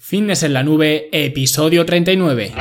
Fitness en la nube, episodio 39.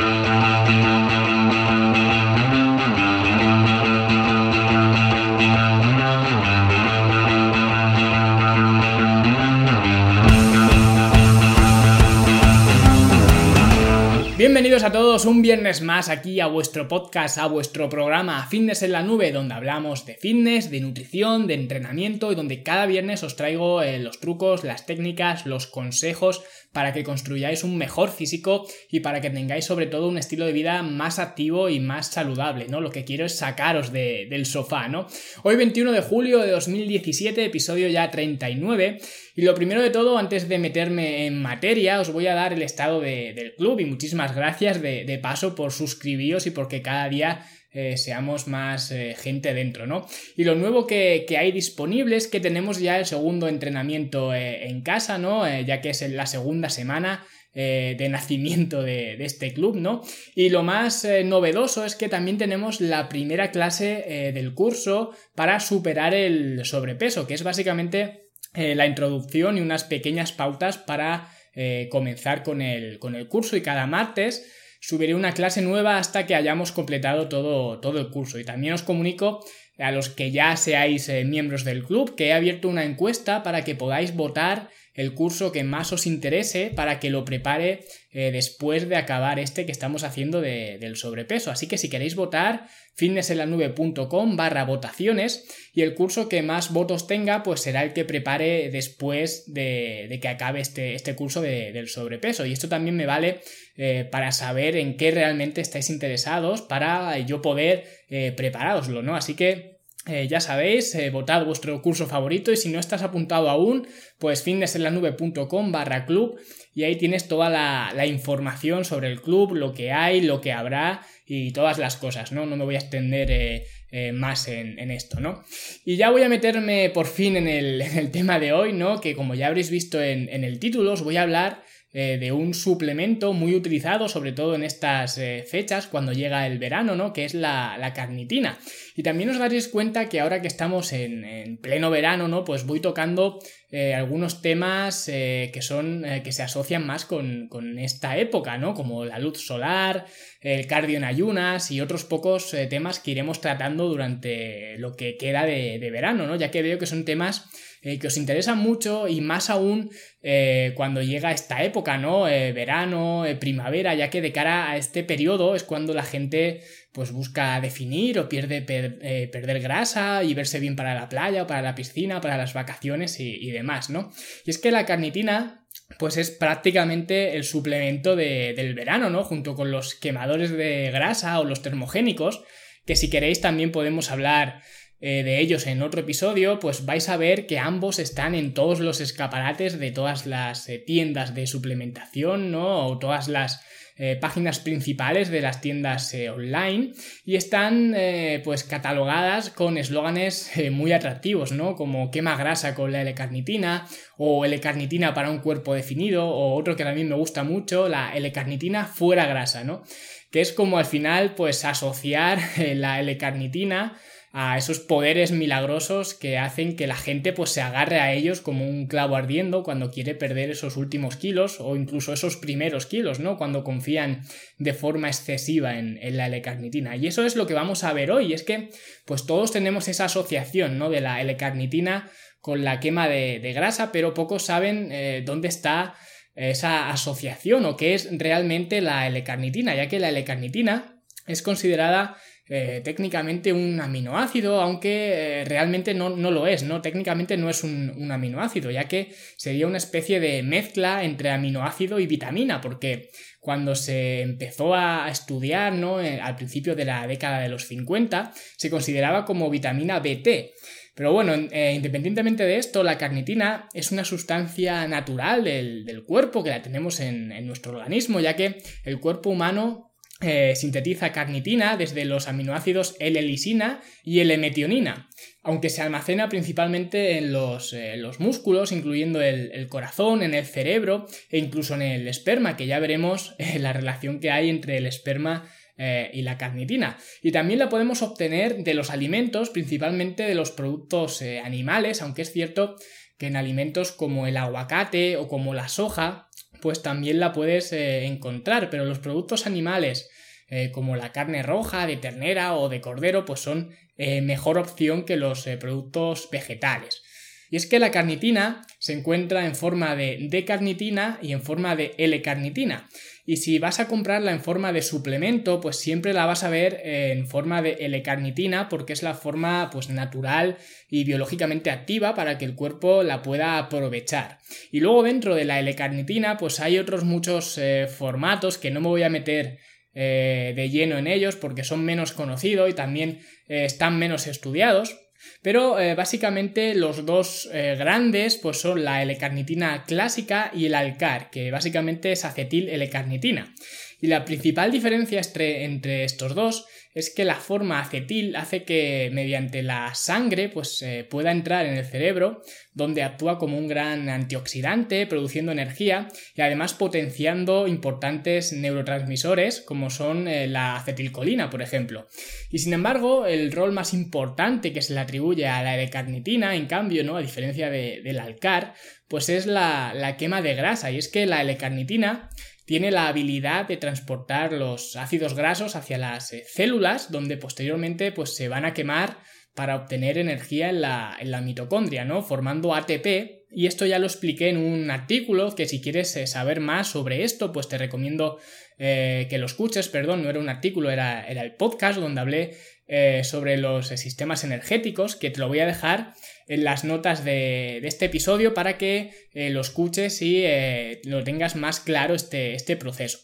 A todos un viernes más aquí a vuestro podcast, a vuestro programa Fitness en la Nube, donde hablamos de fitness, de nutrición, de entrenamiento y donde cada viernes os traigo eh, los trucos, las técnicas, los consejos para que construyáis un mejor físico y para que tengáis sobre todo un estilo de vida más activo y más saludable, ¿no? Lo que quiero es sacaros del sofá, ¿no? Hoy 21 de julio de 2017, episodio ya 39, y lo primero de todo, antes de meterme en materia, os voy a dar el estado del club y muchísimas gracias de, paso por suscribiros y porque cada día eh, seamos más eh, gente dentro, ¿no? Y lo nuevo que, hay disponible es que tenemos ya el segundo entrenamiento eh, en casa, ¿no? ya que es la segunda semana de nacimiento de, este club, ¿no? Y lo más novedoso es que también tenemos la primera clase del curso para superar el sobrepeso, que es básicamente la introducción y unas pequeñas pautas para comenzar con el, con el curso y cada martes subiré una clase nueva hasta que hayamos completado todo, todo el curso. Y también os comunico a los que ya seáis eh, miembros del club que he abierto una encuesta para que podáis votar el curso que más os interese para que lo prepare eh, después de acabar este que estamos haciendo del sobrepeso. Así que si queréis votar, fitnessenlanube.com barra votaciones y el curso que más votos tenga pues será el que prepare después de, que acabe este, este curso del sobrepeso. Y esto también me vale eh, para saber en qué realmente estáis interesados para yo poder eh, prepararoslo, ¿no? Así que eh, ya sabéis, eh, votad vuestro curso favorito y si no estás apuntado aún, pues fitnessenlanube.com barra club y ahí tienes toda la, información sobre el club, lo que hay, lo que habrá y todas las cosas, ¿no? No me voy a extender eh, más en, esto, ¿no? Y ya voy a meterme por fin en el, tema de hoy, ¿no? Que como ya habréis visto en, en el título, os voy a hablar eh, de un suplemento muy utilizado, sobre todo en estas eh, fechas, cuando llega el verano, ¿no? Que es la, carnitina. Y también os daréis cuenta que ahora que estamos en, pleno verano, ¿no? Pues voy tocando eh, algunos temas que son. que se asocian más con, esta época, ¿no? Como la luz solar, el cardio en ayunas y otros pocos temas que iremos tratando durante lo que queda de, de verano, ¿no? Ya que veo que son temas eh, que os interesa mucho y más aún eh, cuando llega esta época, ¿no? Eh, verano, primavera, ya que de cara a este periodo es cuando la gente pues busca definir o pierde perder grasa y verse bien para la playa o para la piscina, para las vacaciones y, demás, ¿no? Y es que la carnitina pues es prácticamente el suplemento del verano, ¿no? Junto con los quemadores de grasa o los termogénicos, que si queréis también podemos hablar eh, de ellos en otro episodio, pues vais a ver que ambos están en todos los escaparates de todas las eh, tiendas de suplementación, ¿no? O todas las eh, páginas principales de las tiendas online y están pues catalogadas con eslóganes muy atractivos, ¿no? Como quema grasa con la L-carnitina o L-carnitina para un cuerpo definido o otro que también me gusta mucho, la L-carnitina fuera grasa, ¿no? Que es como al final pues asociar la L-carnitina a esos poderes milagrosos que hacen que la gente pues se agarre a ellos como un clavo ardiendo cuando quiere perder esos últimos kilos o incluso esos primeros kilos, ¿no? Cuando confían de forma excesiva en, la L-carnitina. Y eso es lo que vamos a ver hoy, es que pues todos tenemos esa asociación, ¿no? De la L-carnitina con la quema de, grasa, pero pocos saben eh, dónde está esa asociación o qué es realmente la L-carnitina, ya que la L-carnitina es considerada eh, técnicamente un aminoácido, aunque eh, realmente no, lo es, ¿no? Técnicamente no es un, aminoácido, ya que sería una especie de mezcla entre aminoácido y vitamina, porque cuando se empezó a estudiar, ¿no? Eh, al principio de la década de los 50, se consideraba como vitamina BT. Pero bueno, independientemente de esto, la carnitina es una sustancia natural del, cuerpo que la tenemos en, en, nuestro organismo, ya que el cuerpo humano eh, sintetiza carnitina desde los aminoácidos L-lisina y L-metionina, aunque se almacena principalmente en los, eh, músculos, incluyendo el, corazón, en el cerebro e incluso en el esperma, que ya veremos eh, la relación que hay entre el esperma y la carnitina. Y también la podemos obtener de los alimentos, principalmente de los productos animales, aunque es cierto que en alimentos como el aguacate o como la soja, pues también la puedes eh, encontrar, pero los productos animales eh, como la carne roja, de ternera o de cordero, pues son eh, mejor opción que los productos vegetales. Y es que la carnitina se encuentra en forma de D-carnitina y en forma de L-carnitina. Y si vas a comprarla en forma de suplemento, pues siempre la vas a ver en forma de L-carnitina porque es la forma pues natural y biológicamente activa para que el cuerpo la pueda aprovechar. Y luego dentro de la L-carnitina pues hay otros muchos eh, formatos que no me voy a meter eh, de lleno en ellos porque son menos conocidos y también eh, están menos estudiados. Pero eh, básicamente los dos eh, grandes pues son la L-carnitina clásica y el alcar, que básicamente es acetil L-carnitina. Y la principal diferencia entre, estos dos es que la forma acetil hace que mediante la sangre pues pueda entrar en el cerebro donde actúa como un gran antioxidante produciendo energía y además potenciando importantes neurotransmisores como son eh, la acetilcolina por ejemplo. Y sin embargo el rol más importante que se le atribuye a la L-carnitina en cambio no a diferencia del alcar pues es la, la quema de grasa. Y es que la L-carnitina tiene la habilidad de transportar los ácidos grasos hacia las eh, células, donde posteriormente pues, se van a quemar para obtener energía en la, en la, mitocondria, ¿no? Formando ATP. Y esto ya lo expliqué en un artículo que si quieres eh, saber más sobre esto, pues te recomiendo eh, que lo escuches, perdón, no era un artículo, era, era el podcast donde hablé sobre los sistemas energéticos, que te lo voy a dejar en las notas de, este episodio para que eh, lo escuches y eh, lo tengas más claro este, este proceso.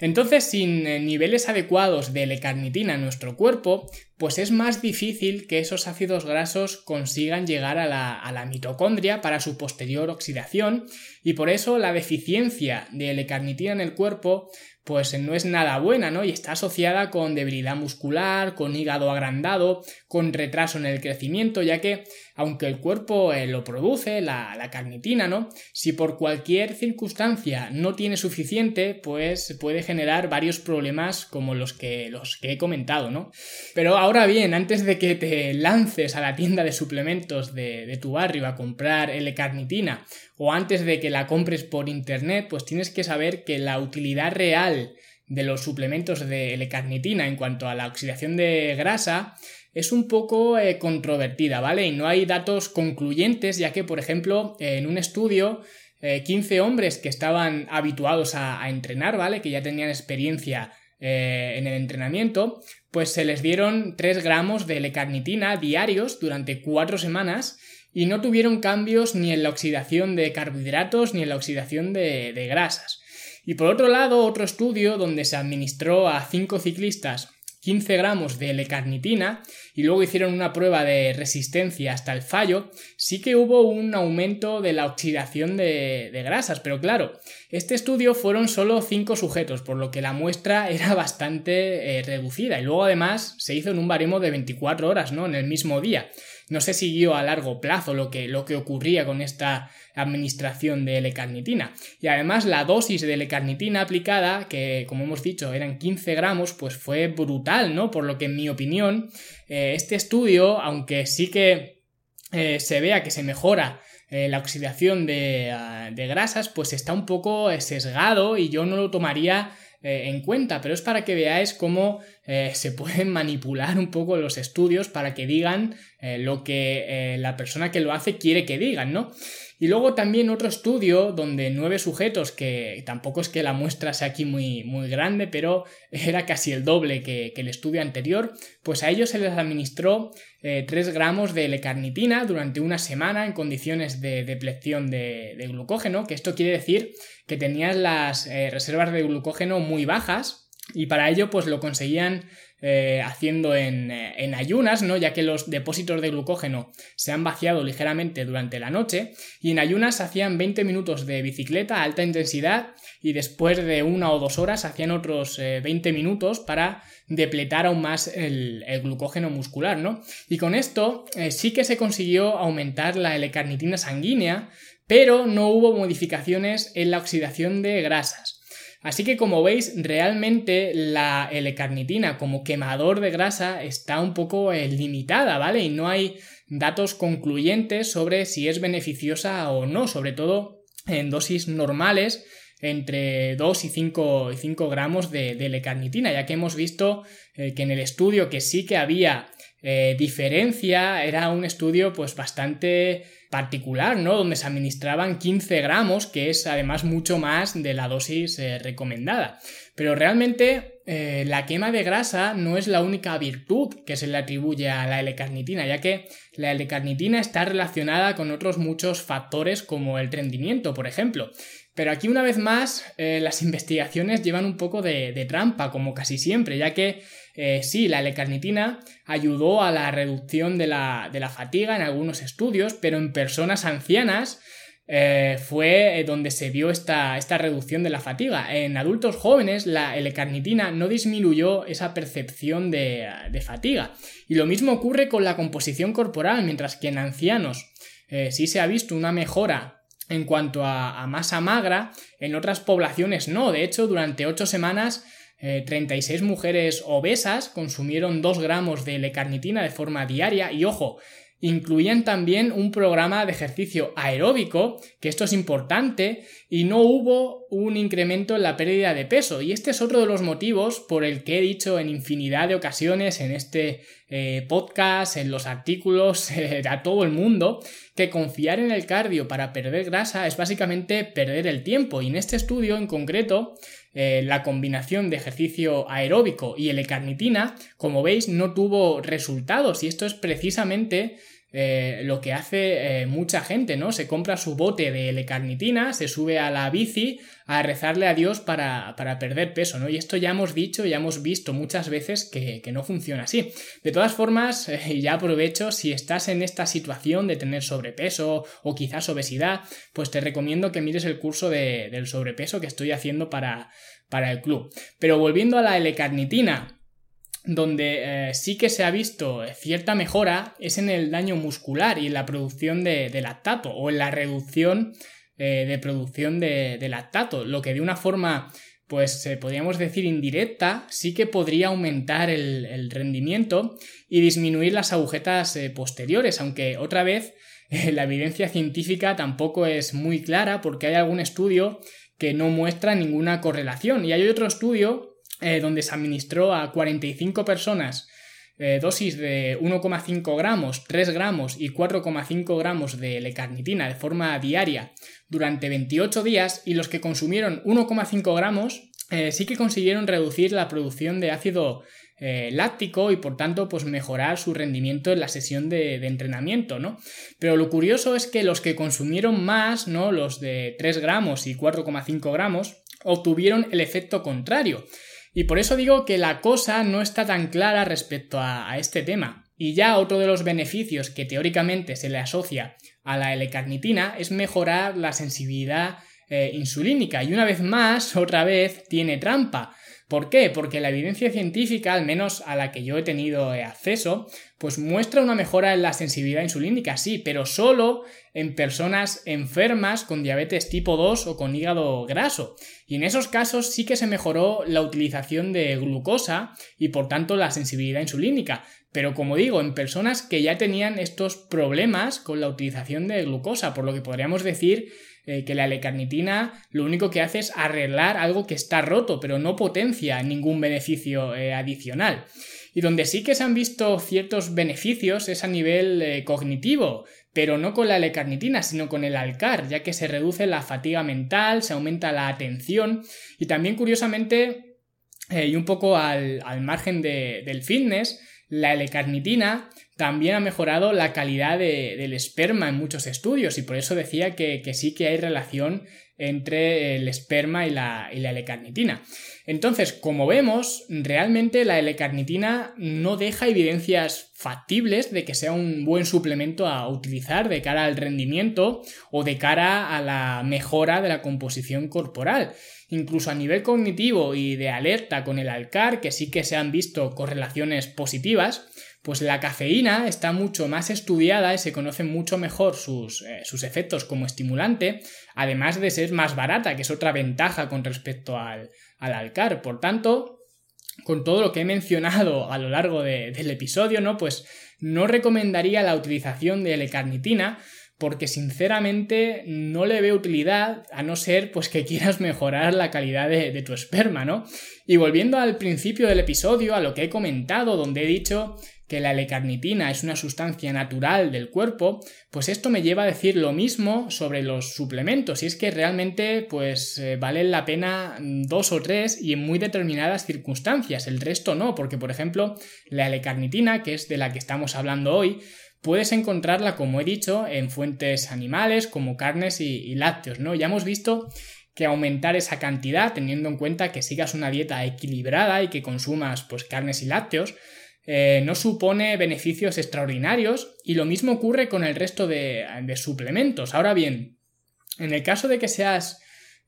Entonces, sin eh, niveles adecuados de L-carnitina en nuestro cuerpo, pues es más difícil que esos ácidos grasos consigan llegar a la, a la mitocondria para su posterior oxidación y por eso la deficiencia de L-carnitina en el cuerpo pues no es nada buena, ¿no? Y está asociada con debilidad muscular, con hígado agrandado, con retraso en el crecimiento, ya que aunque el cuerpo eh, lo produce, la, la, carnitina, ¿no? Si por cualquier circunstancia no tiene suficiente, pues puede generar varios problemas como los que, los que he comentado, ¿no? Pero ahora bien, antes de que te lances a la tienda de suplementos de, de tu barrio a comprar L-carnitina o antes de que la compres por internet, pues tienes que saber que la utilidad real de los suplementos de L-carnitina en cuanto a la oxidación de grasa es un poco eh, controvertida, ¿vale? Y no hay datos concluyentes, ya que, por ejemplo, en un estudio, 15 eh, hombres que estaban habituados a, entrenar, ¿vale? Que ya tenían experiencia eh, en el entrenamiento, pues se les dieron 3 gramos de L-carnitina diarios durante 4 semanas y no tuvieron cambios ni en la oxidación de carbohidratos ni en la oxidación de, grasas. Y por otro lado, otro estudio donde se administró a 5 ciclistas 15 gramos de L-carnitina y luego hicieron una prueba de resistencia hasta el fallo, sí que hubo un aumento de la oxidación de, grasas, pero claro, este estudio fueron solo 5 sujetos, por lo que la muestra era bastante eh, reducida y luego además se hizo en un baremo de 24 horas, ¿no? En el mismo día no se siguió a largo plazo lo que, lo que ocurría con esta administración de L-carnitina. Y además la dosis de L-carnitina aplicada, que como hemos dicho eran 15 gramos, pues fue brutal, ¿no? Por lo que en mi opinión, eh, este estudio, aunque sí que eh, se vea que se mejora eh, la oxidación de, ah, de, grasas, pues está un poco sesgado y yo no lo tomaría eh, en cuenta, pero es para que veáis cómo eh, se pueden manipular un poco los estudios para que digan eh, lo que la persona que lo hace quiere que digan, ¿no? Y luego también otro estudio donde nueve sujetos, que tampoco es que la muestra sea aquí muy, muy grande, pero era casi el doble que, el estudio anterior, pues a ellos se les administró 3 gramos de L-carnitina durante una semana en condiciones de deplección de, glucógeno, que esto quiere decir que tenían las eh, reservas de glucógeno muy bajas y para ello pues lo conseguían eh, haciendo en, eh, en, ayunas, ¿no? ya que los depósitos de glucógeno se han vaciado ligeramente durante la noche y en ayunas hacían 20 minutos de bicicleta a alta intensidad y después de una o dos horas hacían otros 20 minutos para depletar aún más el, glucógeno muscular, ¿no? Y con esto sí que se consiguió aumentar la L-carnitina sanguínea, pero no hubo modificaciones en la oxidación de grasas. Así que como veis, realmente la L-carnitina como quemador de grasa está un poco eh, limitada, ¿vale? Y no hay datos concluyentes sobre si es beneficiosa o no, sobre todo en dosis normales entre 2 y 5, gramos de, L-carnitina, ya que hemos visto eh, que en el estudio que sí que había eh, diferencia era un estudio pues bastante particular, ¿no? Donde se administraban 15 gramos, que es además mucho más de la dosis eh, recomendada. Pero realmente eh, la quema de grasa no es la única virtud que se le atribuye a la L-carnitina, ya que la L-carnitina está relacionada con otros muchos factores como el rendimiento, por ejemplo. Pero aquí una vez más eh, las investigaciones llevan un poco de, trampa, como casi siempre, ya que eh, sí, la L-carnitina ayudó a la reducción de la, de la fatiga en algunos estudios, pero en personas ancianas eh, fue eh, donde se vio esta, esta, reducción de la fatiga. En adultos jóvenes, la L-carnitina no disminuyó esa percepción de, fatiga. Y lo mismo ocurre con la composición corporal, mientras que en ancianos sí se ha visto una mejora en cuanto a, masa magra, en otras poblaciones no. De hecho, durante 8 semanas 36 mujeres obesas consumieron 2 gramos de L-carnitina de forma diaria y ojo, incluían también un programa de ejercicio aeróbico, que esto es importante, y no hubo un incremento en la pérdida de peso. Y este es otro de los motivos por el que he dicho en infinidad de ocasiones en este eh, podcast, en los artículos, a todo el mundo, que confiar en el cardio para perder grasa es básicamente perder el tiempo. Y en este estudio en concreto, eh, la combinación de ejercicio aeróbico y L-carnitina, como veis, no tuvo resultados. Y esto es precisamente eh, lo que hace eh, mucha gente, ¿no? Se compra su bote de L-carnitina, se sube a la bici a rezarle a Dios para, perder peso, ¿no? Y esto ya hemos dicho, ya hemos visto muchas veces que, no funciona así. De todas formas, eh, ya aprovecho, si estás en esta situación de tener sobrepeso o quizás obesidad, pues te recomiendo que mires el curso del sobrepeso que estoy haciendo para, para el club. Pero volviendo a la L-carnitina, donde eh, sí que se ha visto cierta mejora es en el daño muscular y en la producción de, lactato o en la reducción eh, de producción de, lactato, lo que de una forma pues eh, podríamos decir indirecta, sí que podría aumentar el, rendimiento y disminuir las agujetas posteriores, aunque otra vez la evidencia científica tampoco es muy clara porque hay algún estudio que no muestra ninguna correlación. Y hay otro estudio eh, donde se administró a 45 personas eh, dosis de 1,5 gramos, 3 gramos y 4,5 gramos de L-carnitina de forma diaria durante 28 días y los que consumieron 1,5 gramos eh, sí que consiguieron reducir la producción de ácido láctico y por tanto pues mejorar su rendimiento en la sesión de, de, entrenamiento, ¿no? Pero lo curioso es que los que consumieron más, ¿no? Los de 3 gramos y 4,5 gramos obtuvieron el efecto contrario. Y por eso digo que la cosa no está tan clara respecto a, este tema. Y ya otro de los beneficios que teóricamente se le asocia a la L-carnitina es mejorar la sensibilidad eh, insulínica. Y una vez más, otra vez, tiene trampa. ¿Por qué? Porque la evidencia científica, al menos a la que yo he tenido eh, acceso, pues muestra una mejora en la sensibilidad insulínica, sí, pero solo en personas enfermas con diabetes tipo 2 o con hígado graso. Y en esos casos sí que se mejoró la utilización de glucosa y por tanto la sensibilidad insulínica. Pero como digo, en personas que ya tenían estos problemas con la utilización de glucosa, por lo que podríamos decir eh, que la L-carnitina lo único que hace es arreglar algo que está roto, pero no potencia ningún beneficio eh, adicional. Y donde sí que se han visto ciertos beneficios es a nivel eh, cognitivo, pero no con la L-carnitina, sino con el alcar, ya que se reduce la fatiga mental, se aumenta la atención y también curiosamente, y un poco al, margen del fitness, la L-carnitina también ha mejorado la calidad del esperma en muchos estudios y por eso decía que, sí que hay relación entre el esperma y la, y la L-carnitina. Entonces, como vemos, realmente la L-carnitina no deja evidencias factibles de que sea un buen suplemento a utilizar de cara al rendimiento o de cara a la mejora de la composición corporal. Incluso a nivel cognitivo y de alerta con el alcar, que sí que se han visto correlaciones positivas, pues la cafeína está mucho más estudiada y se conocen mucho mejor sus, eh, sus, efectos como estimulante, además de ser más barata, que es otra ventaja con respecto al, al alcar. Por tanto, con todo lo que he mencionado a lo largo del episodio, ¿no? Pues no recomendaría la utilización de L-carnitina porque sinceramente no le veo utilidad a no ser pues que quieras mejorar la calidad de, tu esperma, ¿no? Y volviendo al principio del episodio, a lo que he comentado, donde he dicho que la L-carnitina es una sustancia natural del cuerpo, pues esto me lleva a decir lo mismo sobre los suplementos, y es que realmente pues eh, valen la pena dos o tres y en muy determinadas circunstancias, el resto no, porque por ejemplo la L-carnitina, que es de la que estamos hablando hoy, puedes encontrarla, como he dicho, en fuentes animales como carnes y, lácteos, ¿no? Ya hemos visto que aumentar esa cantidad, teniendo en cuenta que sigas una dieta equilibrada y que consumas pues carnes y lácteos, eh, no supone beneficios extraordinarios y lo mismo ocurre con el resto de, suplementos. Ahora bien, en el caso de que seas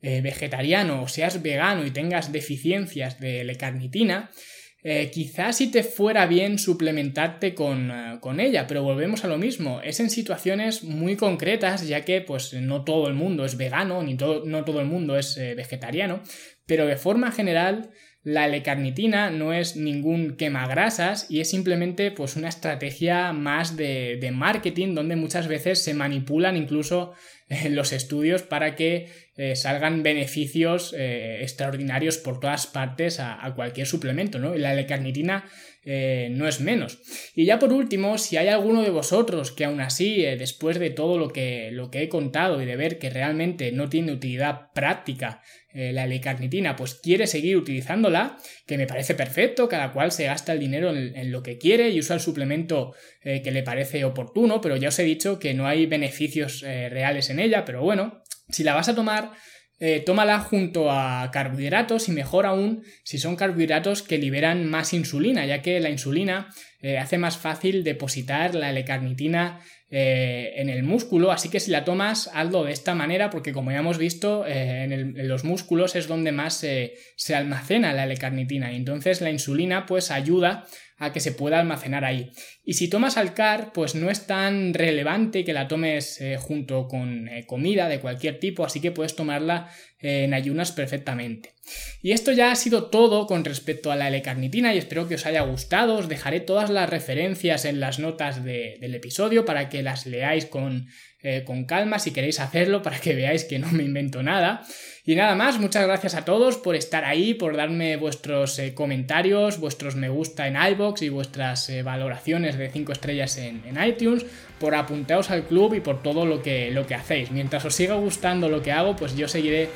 eh, vegetariano o seas vegano y tengas deficiencias de L-carnitina, eh, quizás si te fuera bien suplementarte con, con, ella, pero volvemos a lo mismo, es en situaciones muy concretas, ya que pues no todo el mundo es vegano, ni todo, no todo el mundo es vegetariano, pero de forma general la L-carnitina no es ningún quemagrasas y es simplemente pues una estrategia más de, de marketing donde muchas veces se manipulan incluso eh, los estudios para que eh, salgan beneficios eh, extraordinarios por todas partes a, cualquier suplemento, ¿no? La L-carnitina no es menos. Y ya por último, si hay alguno de vosotros que aún así, después de todo lo que, lo que he contado y de ver que realmente no tiene utilidad práctica eh, la L-carnitina, pues quiere seguir utilizándola, que me parece perfecto, cada cual se gasta el dinero en, lo que quiere y usa el suplemento eh, que le parece oportuno, pero ya os he dicho que no hay beneficios eh, reales en ella, pero bueno, si la vas a tomar, tómala junto a carbohidratos y mejor aún si son carbohidratos que liberan más insulina, ya que la insulina hace más fácil depositar la L-carnitina eh, en el músculo, así que si la tomas, hazlo de esta manera, porque como ya hemos visto, eh, en, los músculos es donde más se almacena la L-carnitina y entonces la insulina pues ayuda a que se pueda almacenar ahí. Y si tomas alcar, pues no es tan relevante que la tomes eh, junto con comida de cualquier tipo, así que puedes tomarla en ayunas perfectamente. Y esto ya ha sido todo con respecto a la L-carnitina y espero que os haya gustado. Os dejaré todas las referencias en las notas del episodio para que las leáis con, con calma si queréis hacerlo, para que veáis que no me invento nada. Y nada más, muchas gracias a todos por estar ahí, por darme vuestros eh, comentarios, vuestros me gusta en iBox y vuestras eh, valoraciones de 5 estrellas en, iTunes, por apuntaros al club y por todo lo que, lo que hacéis. Mientras os siga gustando lo que hago, pues yo seguiré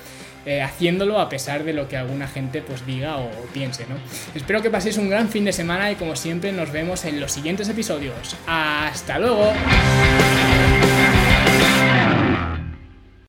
eh, haciéndolo a pesar de lo que alguna gente pues diga o, o piense, ¿no? Espero que paséis un gran fin de semana y como siempre nos vemos en los siguientes episodios. ¡Hasta luego!